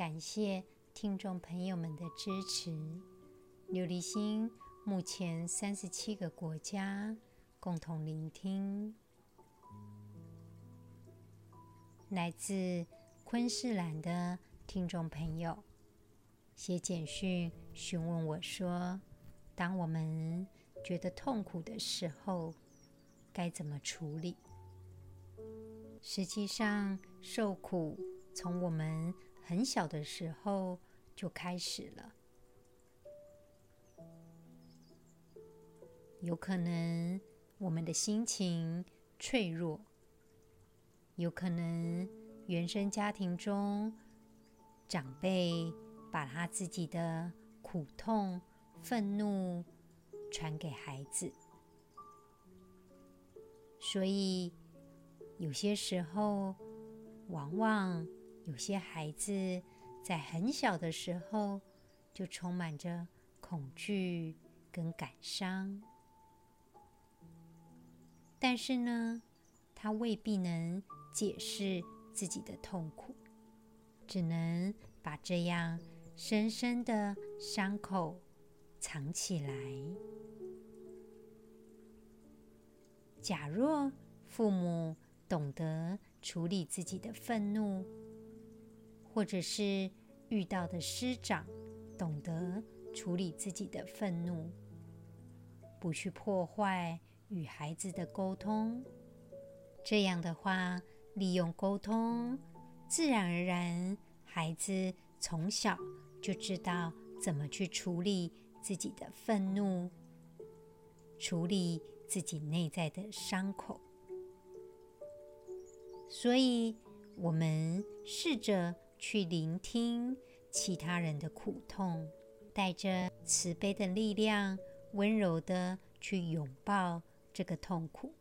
感谢听众朋友们的支持。琉璃心目前三十七个国家共同聆听。来自昆士兰的听众朋友写简讯询问我说：“当我们觉得痛苦的时候，该怎么处理？”实际上，受苦从我们很小的时候就开始了，有可能我们的心情脆弱，有可能原生家庭中长辈把他自己的苦痛、愤怒传给孩子，所以有些时候往往。有些孩子在很小的时候就充满着恐惧跟感伤，但是呢，他未必能解释自己的痛苦，只能把这样深深的伤口藏起来。假若父母懂得处理自己的愤怒，或者是遇到的师长懂得处理自己的愤怒，不去破坏与孩子的沟通，这样的话，利用沟通，自然而然，孩子从小就知道怎么去处理自己的愤怒，处理自己内在的伤口。所以，我们试着。去聆听其他人的苦痛，带着慈悲的力量，温柔的去拥抱这个痛苦。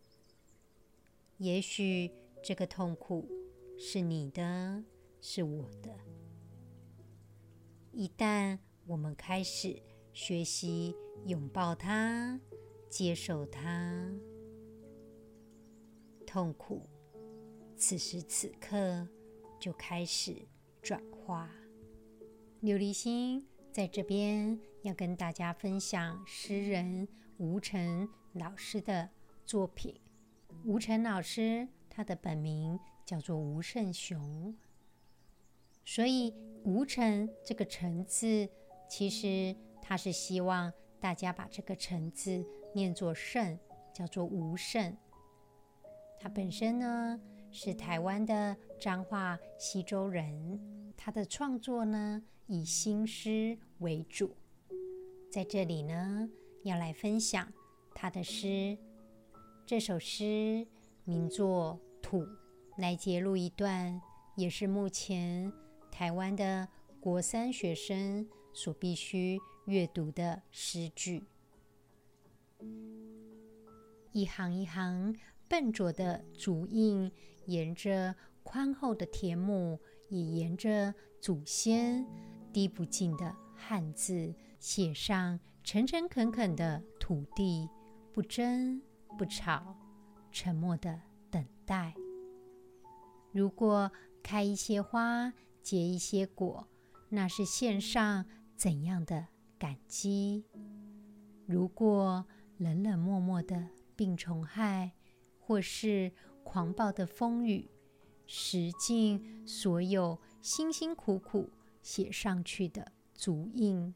也许这个痛苦是你的，是我的。一旦我们开始学习拥抱它、接受它，痛苦此时此刻就开始。转化。琉璃心在这边要跟大家分享诗人吴澄老师的作品。吴澄老师他的本名叫做吴胜雄，所以吴澄这个澄字，其实他是希望大家把这个澄字念作胜，叫做吴胜。他本身呢，是台湾的彰化溪州人，他的创作呢，以新诗为主。在这里呢，要来分享他的诗。这首诗名作《土》，来节录一段，也是目前台湾的国三学生所必须阅读的诗句。一行一行笨拙的足印。沿着宽厚的田亩，也沿着祖先滴不尽的汉字，写上诚诚恳恳的土地，不争不吵，沉默的等待。如果开一些花，结一些果，那是献上怎样的感激？如果冷冷漠漠的病虫害，或是狂暴的风雨，蚀尽所有辛辛苦苦写上去的足印，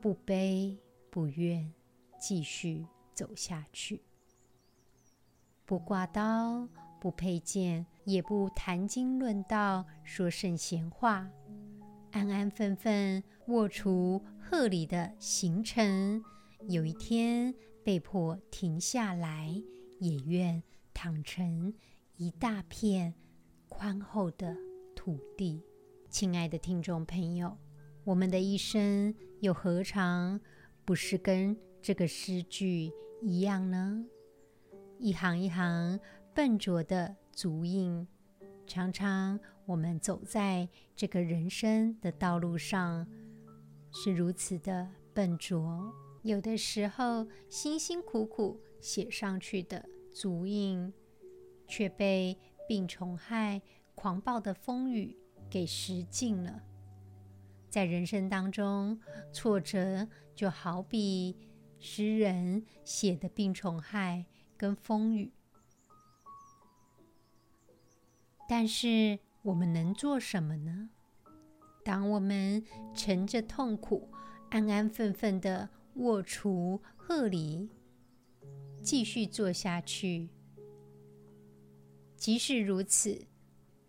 不悲不怨，继续走下去。不挂刀，不佩剑，也不谈经论道，说圣贤话，安安分分握除贺礼的行程。有一天被迫停下来，也愿。躺成一大片宽厚的土地，亲爱的听众朋友，我们的一生又何尝不是跟这个诗句一样呢？一行一行笨拙的足印，常常我们走在这个人生的道路上，是如此的笨拙。有的时候，辛辛苦苦写上去的足印，却被病虫害、狂暴的风雨给蚀尽了。在人生当中，挫折就好比诗人写的病虫害跟风雨。但是我们能做什么呢？当我们乘着痛苦，安安分分的卧除鹤离，继续做下去。即使如此，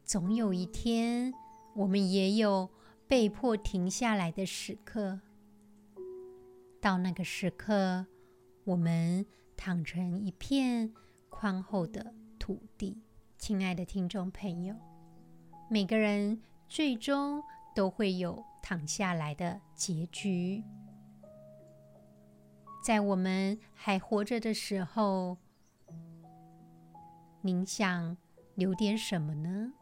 总有一天，我们也有被迫停下来的时刻。到那个时刻，我们躺成一片宽厚的土地。亲爱的听众朋友，每个人最终都会有躺下来的结局。在我们还活着的时候，您想留点什么呢？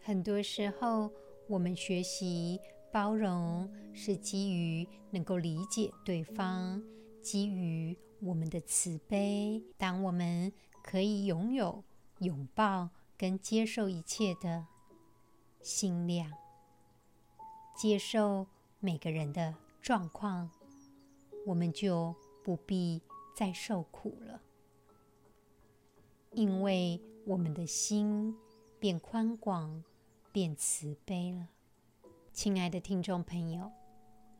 很多时候，我们学习包容是基于能够理解对方，基于我们的慈悲。当我们可以拥有拥抱跟接受一切的心量，接受每个人的状况，我们就不必再受苦了。因为我们的心变宽广、变慈悲了。亲爱的听众朋友，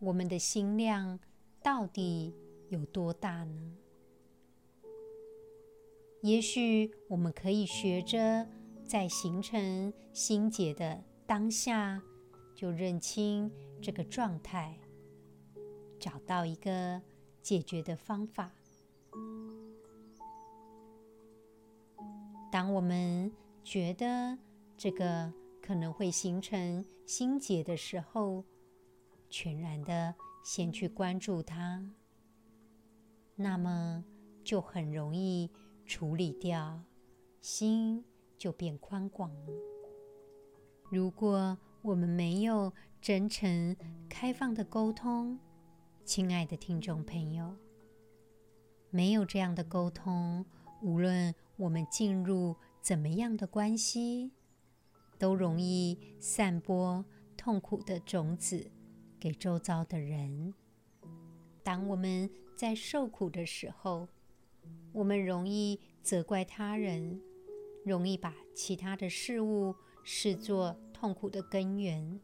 我们的心量到底有多大呢？也许我们可以学着在形成心结的当下，就认清这个状态，找到一个解决的方法。当我们觉得这个可能会形成心结的时候，全然的先去关注它，那么就很容易处理掉，心就变宽广了。如果我们没有真诚、开放的沟通，亲爱的听众朋友，没有这样的沟通，无论我们进入怎么样的关系，都容易散播痛苦的种子给周遭的人。当我们在受苦的时候，我们容易责怪他人，容易把其他的事物视作痛苦的根源。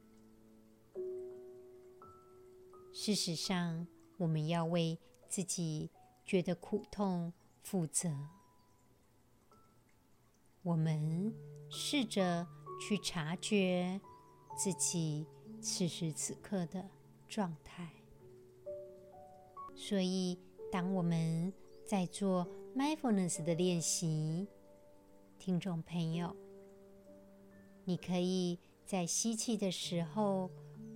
事实上，我们要为自己觉得苦痛负责。我们试着去察觉自己此时此刻的状态。所以，当我们在做 mindfulness 的练习，听众朋友，你可以在吸气的时候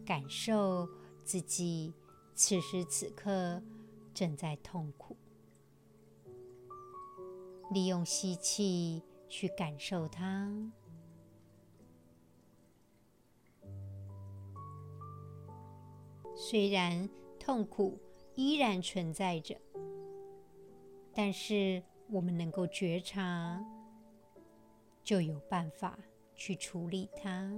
感受自己此时此刻正在痛苦，利用吸气。去感受它。虽然痛苦依然存在着，但是我们能够觉察，就有办法去处理它。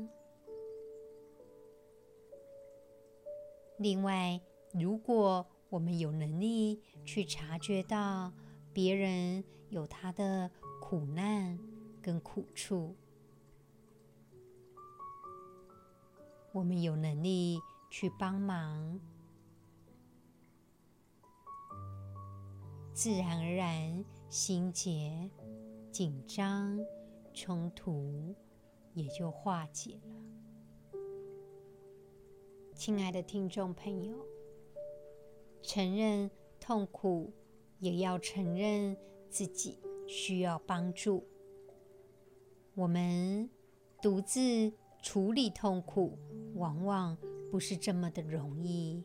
另外，如果我们有能力去察觉到别人有他的苦难跟苦处，我们有能力去帮忙，自然而然心结、紧张、冲突也就化解了。亲爱的听众朋友，承认痛苦，也要承认自己。需要帮助，我们独自处理痛苦，往往不是这么的容易。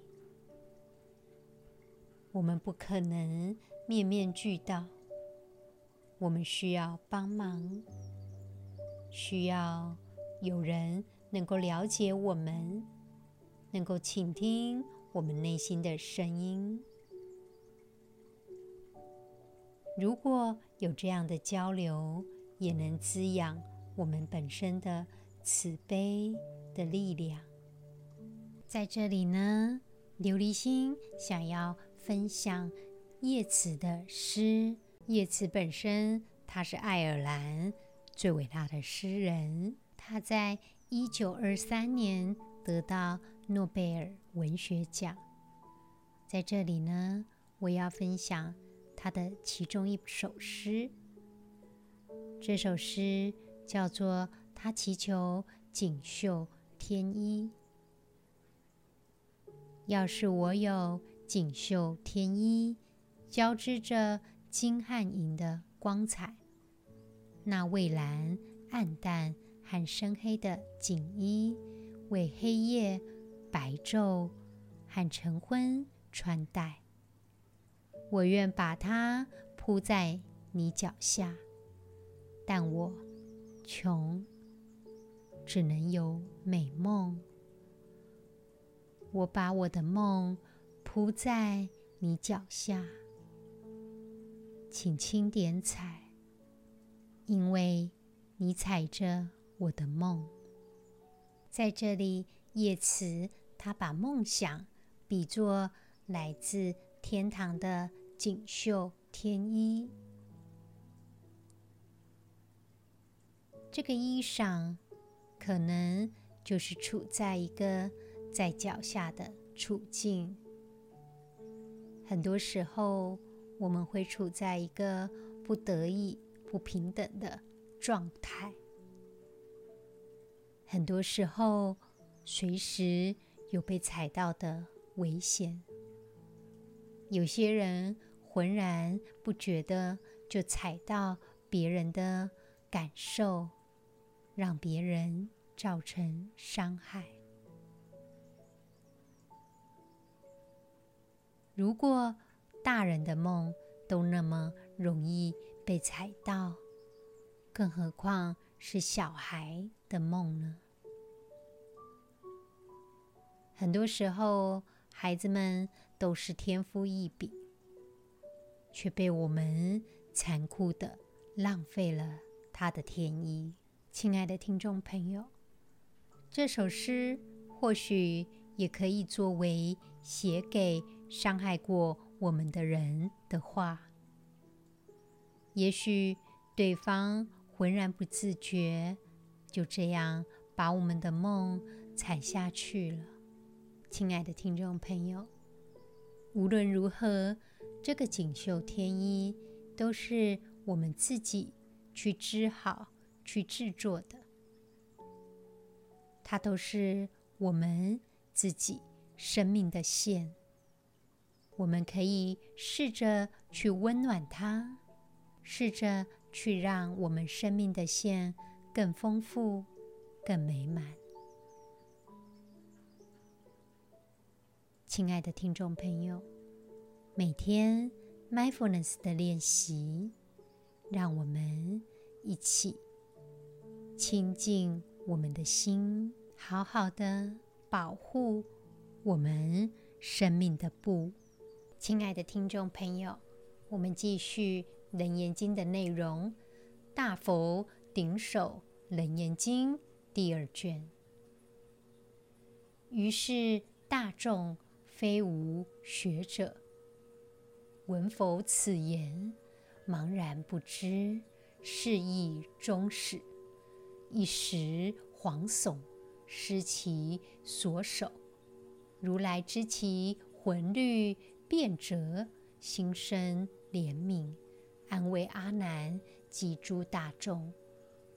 我们不可能面面俱到，我们需要帮忙，需要有人能够了解我们，能够倾听我们内心的声音。如果有这样的交流，也能滋养我们本身的慈悲的力量。在这里呢，琉璃心想要分享叶慈的诗。叶慈本身，他是爱尔兰最伟大的诗人。他在一九二三年得到诺贝尔文学奖。在这里呢，我要分享他的其中一首诗。这首诗叫做《他祈求锦绣天衣》。要是我有锦绣天衣，交织着金和银的光彩，那蔚蓝、暗淡和深黑的锦衣，为黑夜、白昼和晨昏穿戴。我愿把它铺在你脚下。但我穷，只能有美梦。我把我的梦铺在你脚下，请轻点踩，因为你踩着我的梦。在这里，叶慈他把梦想比作来自天堂的锦绣天衣。这个衣裳，可能就是处在一个在脚下的处境。很多时候，我们会处在一个不得已、不平等的状态。很多时候，随时有被踩到的危险。有些人浑然不觉的，就踩到别人的感受。让别人造成伤害。如果大人的梦都那么容易被踩到，更何况是小孩的梦呢？很多时候，孩子们都是天赋异禀，却被我们残酷地浪费了他的天衣。亲爱的听众朋友，这首诗或许也可以作为写给伤害过我们的人的话。也许对方浑然不自觉，就这样把我们的梦踩下去了。亲爱的听众朋友，无论如何，这个锦绣天衣都是我们自己去织好。去制作的，它都是我们自己生命的线。我们可以试着去温暖它，试着去让我们生命的线更丰富、更美满。亲爱的听众朋友，每天 mindfulness 的练习，让我们一起。亲近我们的心，好好的保护我们生命的布。亲爱的听众朋友，我们继续《楞严经》的内容，《大佛顶首楞严经》第二卷。于是大众非无学者，闻佛此言，茫然不知，是义终始。一时惶悚，失其所守。如来知其魂律变折，心生怜悯，安慰阿难及诸大众：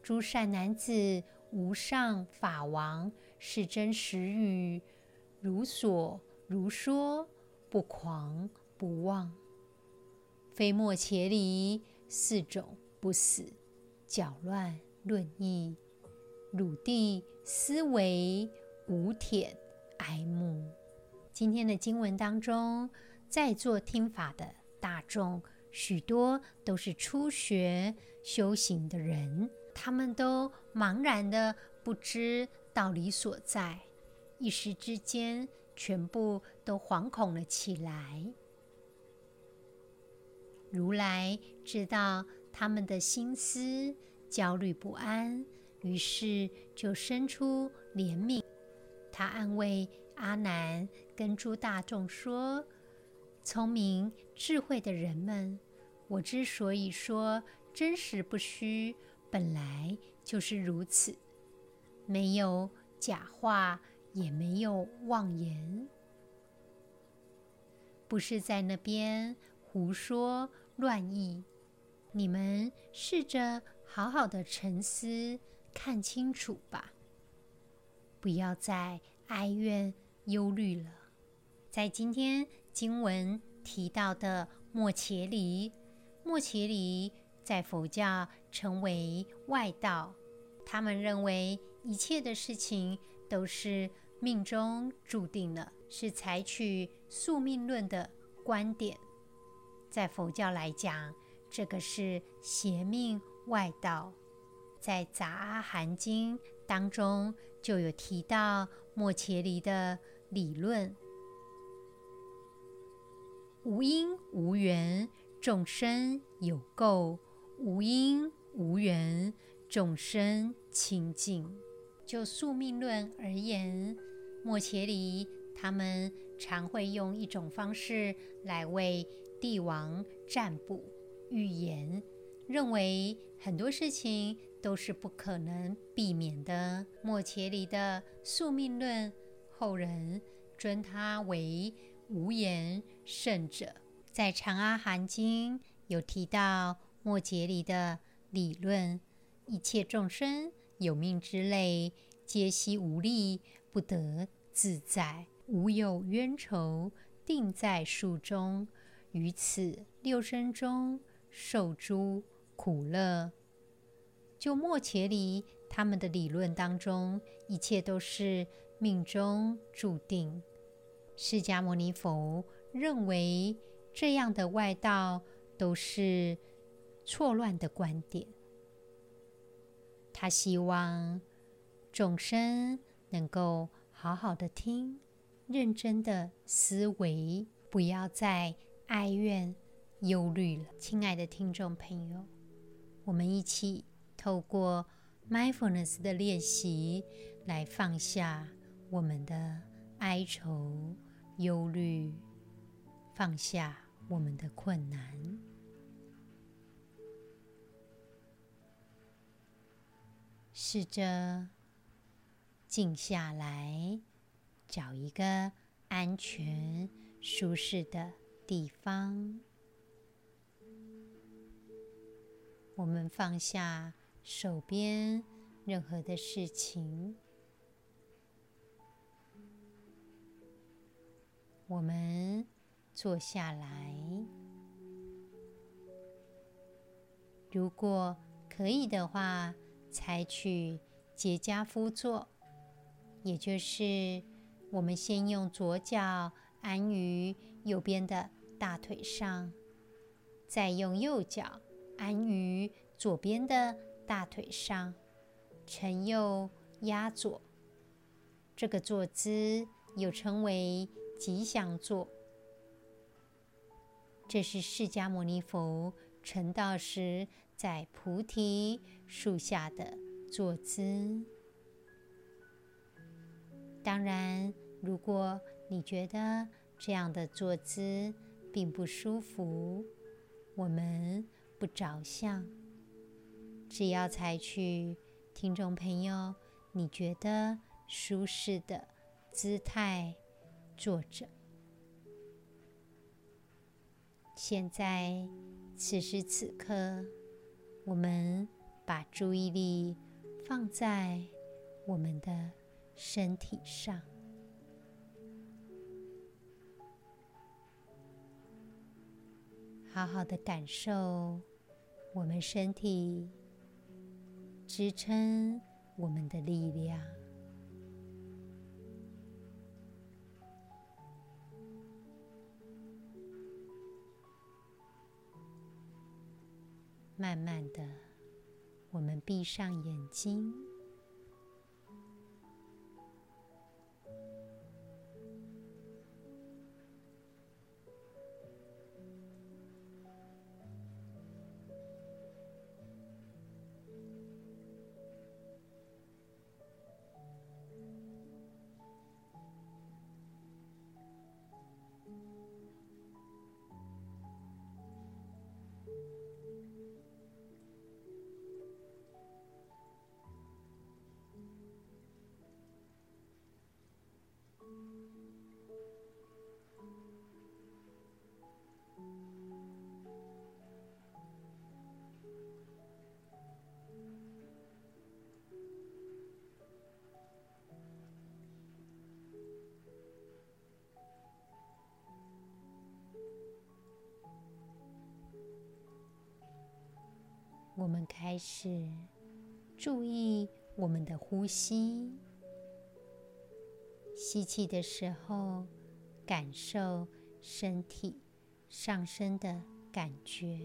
诸善男子，无上法王是真实语，如所如说，不狂不妄，非末伽梨四种不死，搅乱论议。汝地思维无忝哀慕。今天的经文当中，在座听法的大众，许多都是初学修行的人，他们都茫然的不知道理所在，一时之间，全部都惶恐了起来。如来知道他们的心思焦虑不安，于是就生出怜悯。他安慰阿难跟诸大众说：“聪明智慧的人们，我之所以说真实不虚，本来就是如此，没有假话，也没有妄言，不是在那边胡说。”乱议，你们试着好好的沉思，看清楚吧。不要再哀怨忧虑了。在今天经文提到的末伽黎，末伽黎在佛教称为外道，他们认为一切的事情都是命中注定的，是采取宿命论的观点。在佛教来讲，这个是邪命外道。在《杂阿含经》当中就有提到莫伽黎的理论：无因无缘，众生有垢；无因无缘，众生清净。就宿命论而言，末伽黎他们常会用一种方式来为帝王占卜预言，认为很多事情都是不可能避免的。末伽黎的宿命论，后人尊他为无言圣者。在《长阿含经》有提到末伽黎的理论：一切众生有命之类，皆悉无力，不得自在，无有冤仇，定在树中。于此六生中受诸苦乐。就末伽黎他们的理论当中，一切都是命中注定。释迦牟尼佛认为这样的外道都是错乱的观点。他希望众生能够好好的听，认真的思维，不要再。哀怨、忧虑了，亲爱的听众朋友，我们一起透过 mindfulness 的练习来放下我们的哀愁、忧虑，放下我们的困难，试着静下来，找一个安全、舒适的。地方，我们放下手边任何的事情，我们坐下来。如果可以的话，采取结跏趺坐，也就是我们先用左脚安于右边的。大腿上，再用右脚安于左边的大腿上，承右压左。这个坐姿又称为吉祥坐。这是释迦牟尼佛成道时在菩提树下的坐姿。当然，如果你觉得这样的坐姿，并不舒服，我们不着相，只要采取听众朋友你觉得舒适的姿态坐着。现在此时此刻，我们把注意力放在我们的身体上。好好的感受我们身体支撑我们的力量。慢慢的，我们闭上眼睛。我们开始注意我们的呼吸，吸气的时候，感受身体上升的感觉；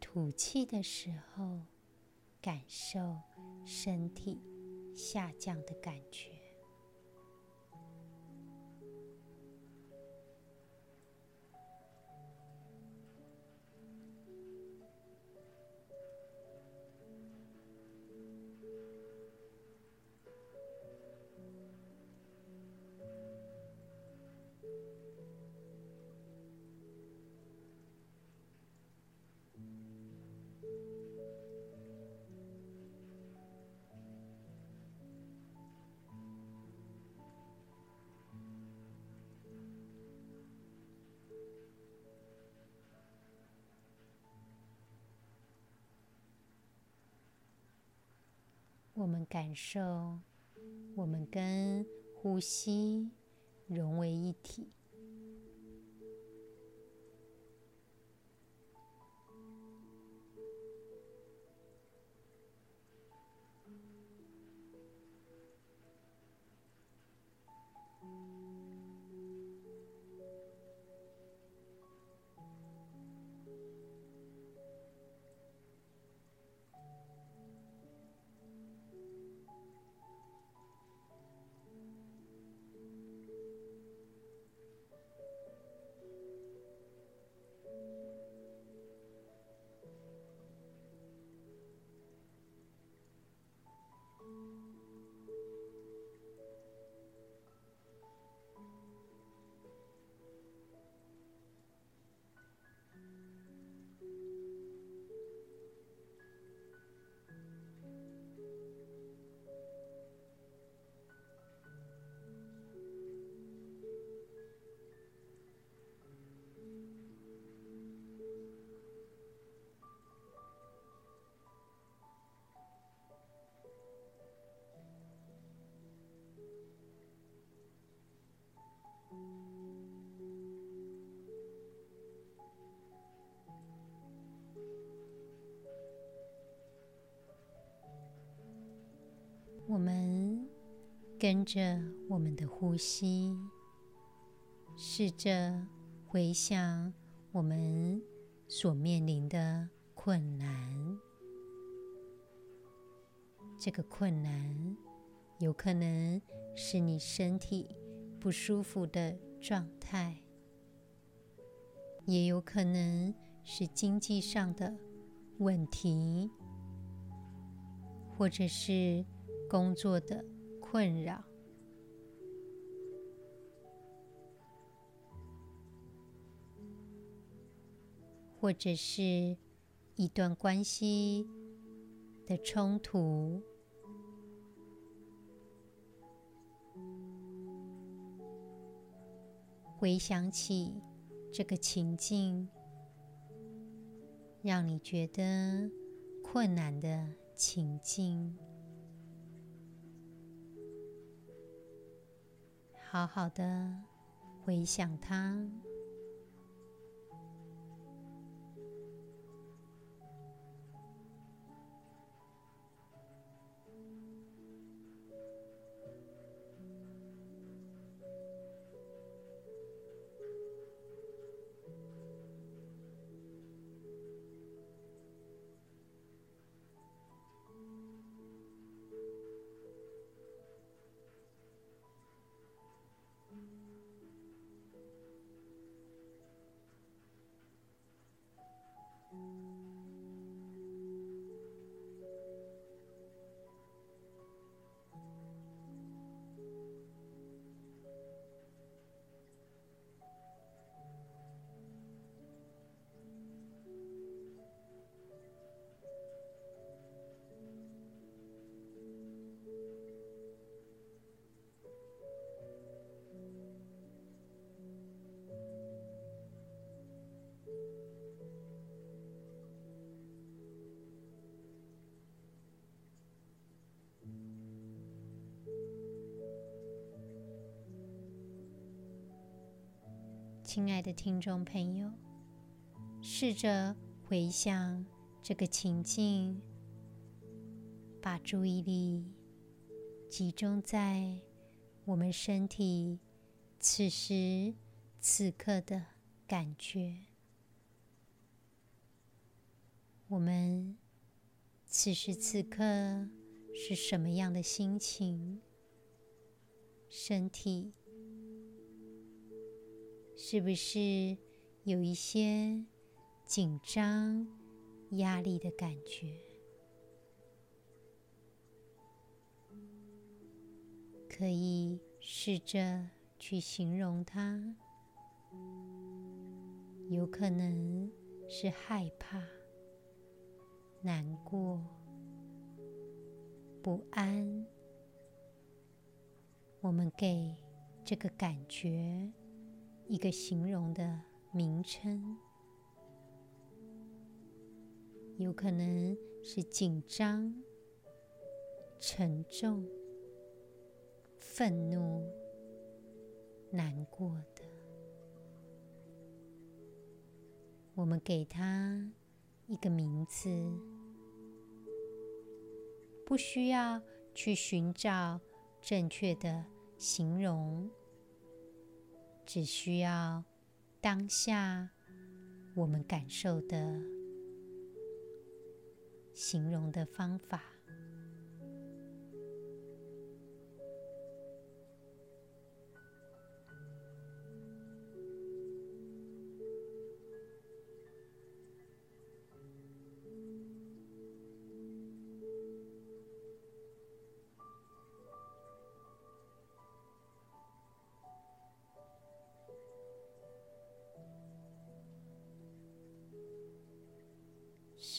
吐气的时候，感受身体下降的感觉。我们感受，我们跟呼吸融为一体。跟着我们的呼吸，试着回想我们所面临的困难。这个困难有可能是你身体不舒服的状态，也有可能是经济上的问题，或者是工作的困扰，或者是一段关系的冲突。回想起这个情境，让你觉得困难的情境。好好的回想它。亲爱的听众朋友，试着回想这个情境，把注意力集中在我们身体此时此刻的感觉。我们此时此刻是什么样的心情？身体是不是有一些紧张、压力的感觉？可以试着去形容它，有可能是害怕、难过、不安。我们给这个感觉一个形容的名称，有可能是紧张、沉重、愤怒、难过的。我们给它一个名字，不需要去寻找正确的形容，只需要当下我们感受的形容的方法。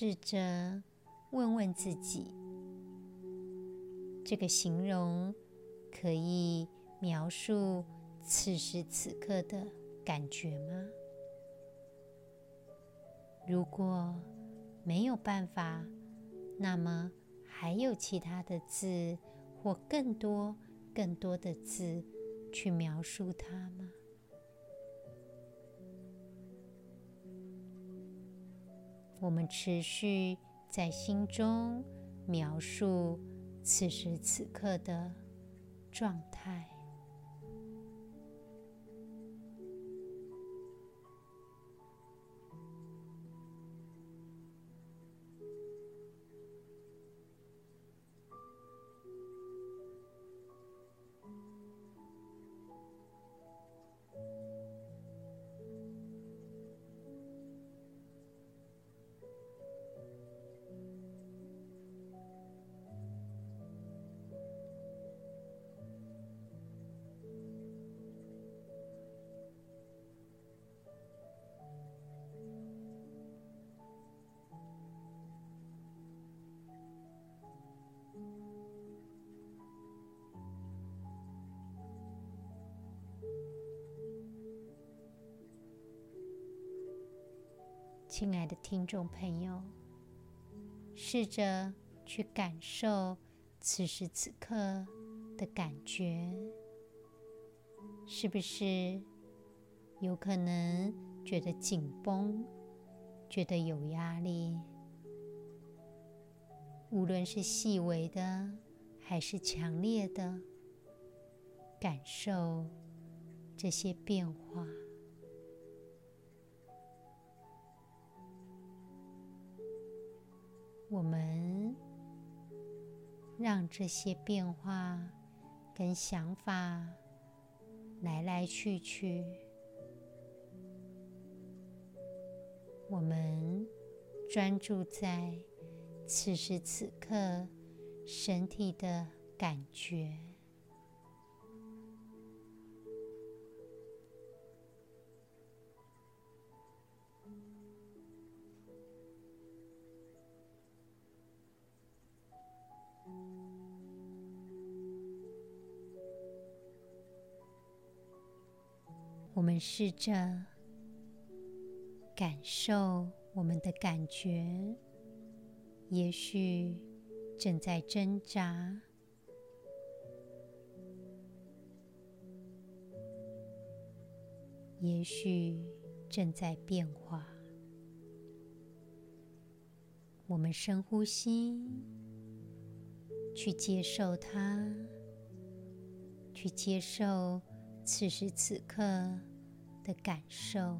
试着问问自己：这个形容可以描述此时此刻的感觉吗？如果没有办法，那么还有其他的字或更多、更多的字去描述它吗？我们持续在心中描述此时此刻的状态。亲爱的听众朋友，试着去感受此时此刻的感觉，是不是有可能觉得紧绷，觉得有压力？无论是细微的还是强烈的，感受这些变化。我们让这些变化跟想法来来去去，我们专注在此时此刻身体的感觉。试着感受我们的感觉，也许正在挣扎，也许正在变化。我们深呼吸，去接受它，去接受此时此刻的感受。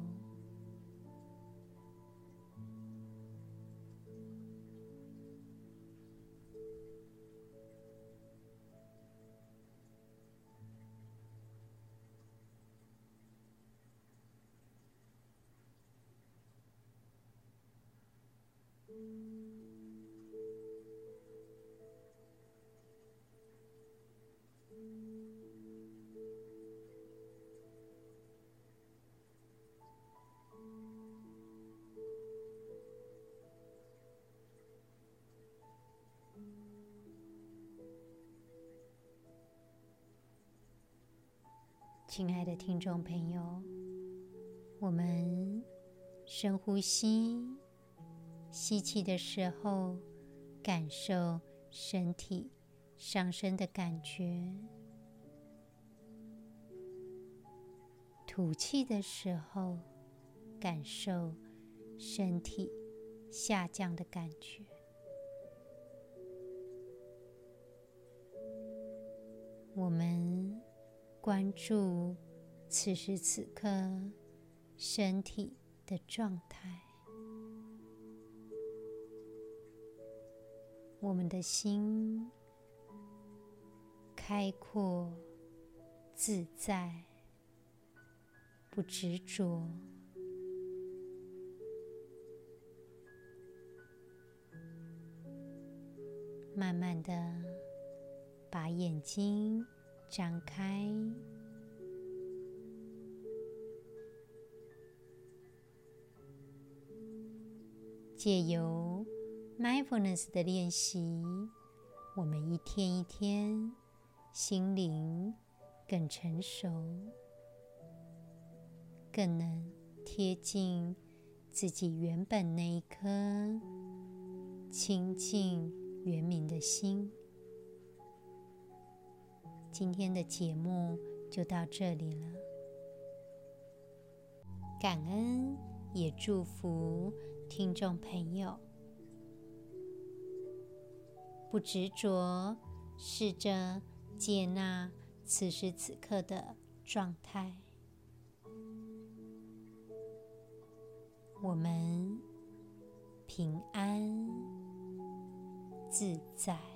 亲爱的听众朋友，我们深呼吸，吸气的时候，感受身体上升的感觉；吐气的时候，感受身体下降的感觉。我们。关注此时此刻身体的状态，我们的心开阔、自在，不执着。慢慢的把眼睛。张开，借由 mindfulness 的练习，我们一天一天心灵更成熟，更能贴近自己原本那一颗清净圆明的心。今天的节目就到这里了，感恩也祝福听众朋友，不执着，试着接纳此时此刻的状态，我们平安自在。